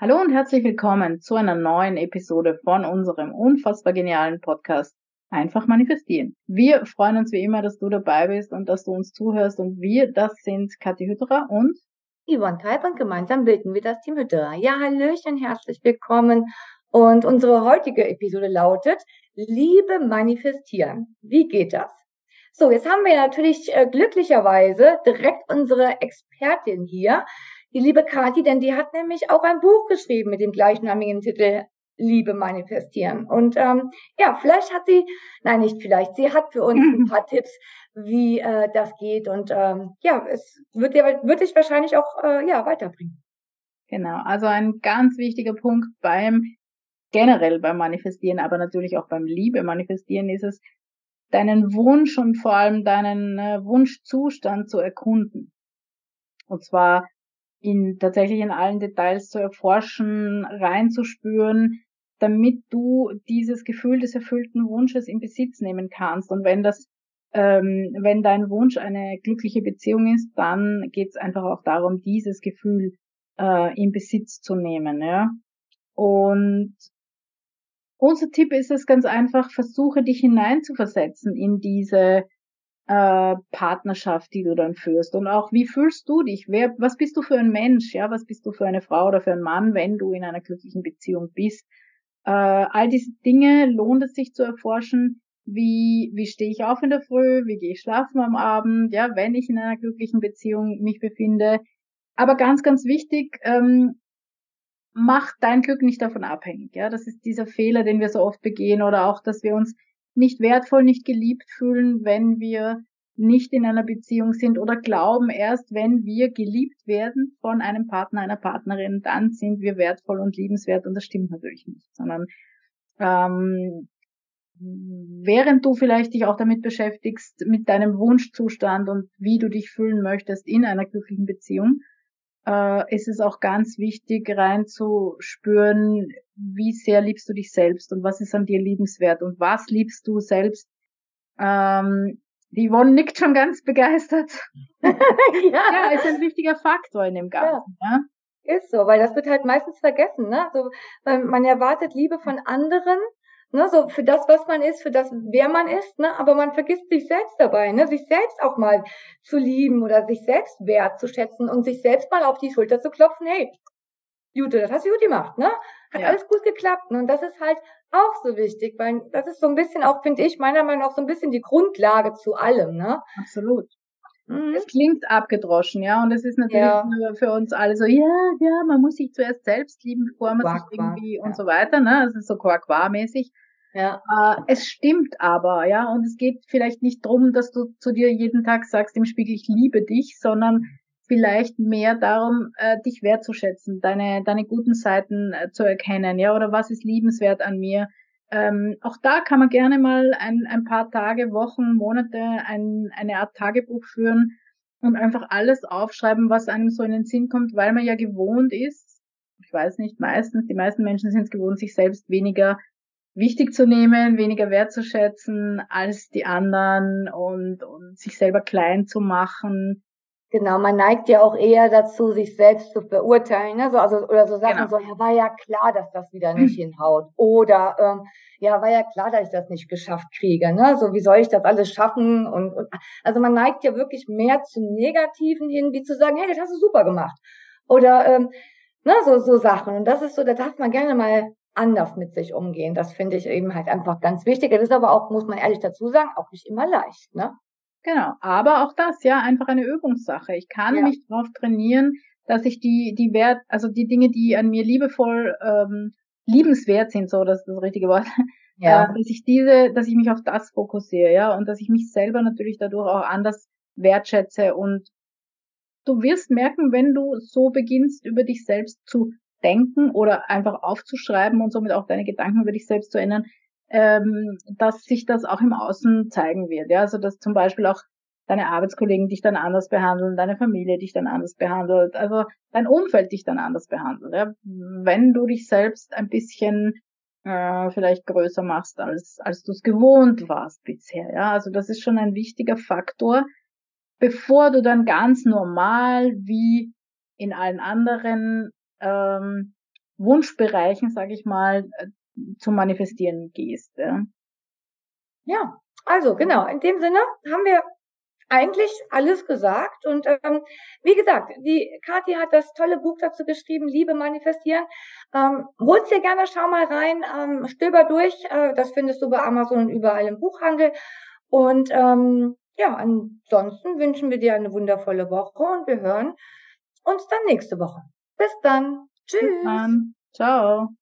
Hallo und herzlich willkommen zu einer neuen Episode von unserem unfassbar genialen Podcast Einfach manifestieren. Wir freuen uns wie immer, dass du dabei bist und dass du uns zuhörst und wir, das sind Kathi Hütterer und Yvonne Kalb und gemeinsam bilden wir das Team Hütterer. Ja, Hallöchen, herzlich willkommen. Und unsere heutige Episode lautet Liebe manifestieren. Wie geht das? So, jetzt haben wir natürlich äh, glücklicherweise direkt unsere Expertin hier, die liebe Kathi, denn die hat nämlich auch ein Buch geschrieben mit dem gleichnamigen Titel Liebe manifestieren. Und ähm, ja, vielleicht hat sie, nein, nicht vielleicht, sie hat für uns ein paar Tipps, wie äh, das geht. Und ähm, ja, es wird, dir, wird dich wahrscheinlich auch äh, ja, weiterbringen. Genau, also ein ganz wichtiger Punkt beim generell beim Manifestieren, aber natürlich auch beim Liebe manifestieren ist es, deinen Wunsch und vor allem deinen äh, Wunschzustand zu erkunden. Und zwar in tatsächlich in allen Details zu erforschen, reinzuspüren, damit du dieses Gefühl des erfüllten Wunsches in Besitz nehmen kannst. Und wenn das, ähm, wenn dein Wunsch eine glückliche Beziehung ist, dann geht es einfach auch darum, dieses Gefühl äh, in Besitz zu nehmen. Ja? Und unser Tipp ist es ganz einfach, versuche dich hineinzuversetzen in diese äh, Partnerschaft, die du dann führst. Und auch, wie fühlst du dich? Wer, was bist du für ein Mensch? Ja, was bist du für eine Frau oder für einen Mann, wenn du in einer glücklichen Beziehung bist? Äh, all diese Dinge lohnt es sich zu erforschen. Wie, wie stehe ich auf in der Früh? Wie gehe ich schlafen am Abend? Ja, wenn ich in einer glücklichen Beziehung mich befinde. Aber ganz, ganz wichtig, ähm, mach dein Glück nicht davon abhängig. Ja, das ist dieser Fehler, den wir so oft begehen oder auch, dass wir uns nicht wertvoll, nicht geliebt fühlen, wenn wir nicht in einer Beziehung sind oder glauben erst, wenn wir geliebt werden von einem Partner, einer Partnerin, dann sind wir wertvoll und liebenswert und das stimmt natürlich nicht, sondern ähm, während du vielleicht dich auch damit beschäftigst, mit deinem Wunschzustand und wie du dich fühlen möchtest in einer glücklichen Beziehung, äh, ist es auch ganz wichtig reinzuspüren, wie sehr liebst du dich selbst und was ist an dir liebenswert und was liebst du selbst. Ähm, die Yvonne nickt schon ganz begeistert. ja. ja, ist ein wichtiger Faktor in dem Ganzen. Ja. ja. Ist so, weil das wird halt meistens vergessen. Ne? So, man erwartet Liebe von anderen, ne, so für das, was man ist, für das, wer man ist, ne, aber man vergisst sich selbst dabei, ne, sich selbst auch mal zu lieben oder sich selbst wertzuschätzen und sich selbst mal auf die Schulter zu klopfen, hey, Jute, das hast du gut gemacht, ne? Hat ja. alles gut geklappt. Ne? Und das ist halt auch so wichtig, weil das ist so ein bisschen auch, finde ich, meiner Meinung nach so ein bisschen die Grundlage zu allem, ne? Absolut. Mhm. Es klingt abgedroschen, ja, und es ist natürlich ja. für uns alle so, ja, ja, man muss sich zuerst selbst lieben, bevor man Quark, sich irgendwie ja. und so weiter, ne, ist so Quark-mäßig. Ja. Äh, es stimmt aber, ja, und es geht vielleicht nicht drum, dass du zu dir jeden Tag sagst im Spiegel, ich liebe dich, sondern vielleicht mehr darum, äh, dich wertzuschätzen, deine, deine guten Seiten äh, zu erkennen, ja, oder was ist liebenswert an mir. Ähm, auch da kann man gerne mal ein, ein paar Tage, Wochen, Monate ein, eine Art Tagebuch führen und einfach alles aufschreiben, was einem so in den Sinn kommt, weil man ja gewohnt ist, ich weiß nicht, meistens, die meisten Menschen sind es gewohnt, sich selbst weniger wichtig zu nehmen, weniger wertzuschätzen als die anderen und, und sich selber klein zu machen. Genau, man neigt ja auch eher dazu, sich selbst zu verurteilen, ne? so, also, oder so Sachen genau. so, ja, war ja klar, dass das wieder nicht hm. hinhaut. Oder, ähm, ja, war ja klar, dass ich das nicht geschafft kriege, ne? So, wie soll ich das alles schaffen? Und, und also man neigt ja wirklich mehr zum Negativen hin, wie zu sagen, hey, das hast du super gemacht. Oder, ähm, ne, so, so Sachen. Und das ist so, da darf man gerne mal anders mit sich umgehen. Das finde ich eben halt einfach ganz wichtig. Das ist aber auch, muss man ehrlich dazu sagen, auch nicht immer leicht, ne? Genau. Aber auch das, ja, einfach eine Übungssache. Ich kann ja. mich darauf trainieren, dass ich die, die Wert, also die Dinge, die an mir liebevoll, ähm, liebenswert sind, so, das ist das richtige Wort, ja. äh, dass ich diese, dass ich mich auf das fokussiere, ja, und dass ich mich selber natürlich dadurch auch anders wertschätze und du wirst merken, wenn du so beginnst, über dich selbst zu denken oder einfach aufzuschreiben und somit auch deine Gedanken über dich selbst zu ändern, ähm, dass sich das auch im Außen zeigen wird. Ja, also dass zum Beispiel auch deine Arbeitskollegen dich dann anders behandeln, deine Familie dich dann anders behandelt, also dein Umfeld dich dann anders behandelt. Ja? Wenn du dich selbst ein bisschen äh, vielleicht größer machst, als, als du es gewohnt warst bisher. Ja, also das ist schon ein wichtiger Faktor, bevor du dann ganz normal wie in allen anderen ähm, Wunschbereichen, sage ich mal, äh, zu manifestieren gehst. Ja. ja, also genau, in dem Sinne haben wir eigentlich alles gesagt. Und ähm, wie gesagt, die Kathi hat das tolle Buch dazu geschrieben, Liebe manifestieren. Ähm, hol's dir gerne, schau mal rein, ähm, stöber durch. Äh, das findest du bei Amazon und überall im Buchhandel. Und ähm, ja, ansonsten wünschen wir dir eine wundervolle Woche und wir hören uns dann nächste Woche. Bis dann. Tschüss. Bis dann. Ciao.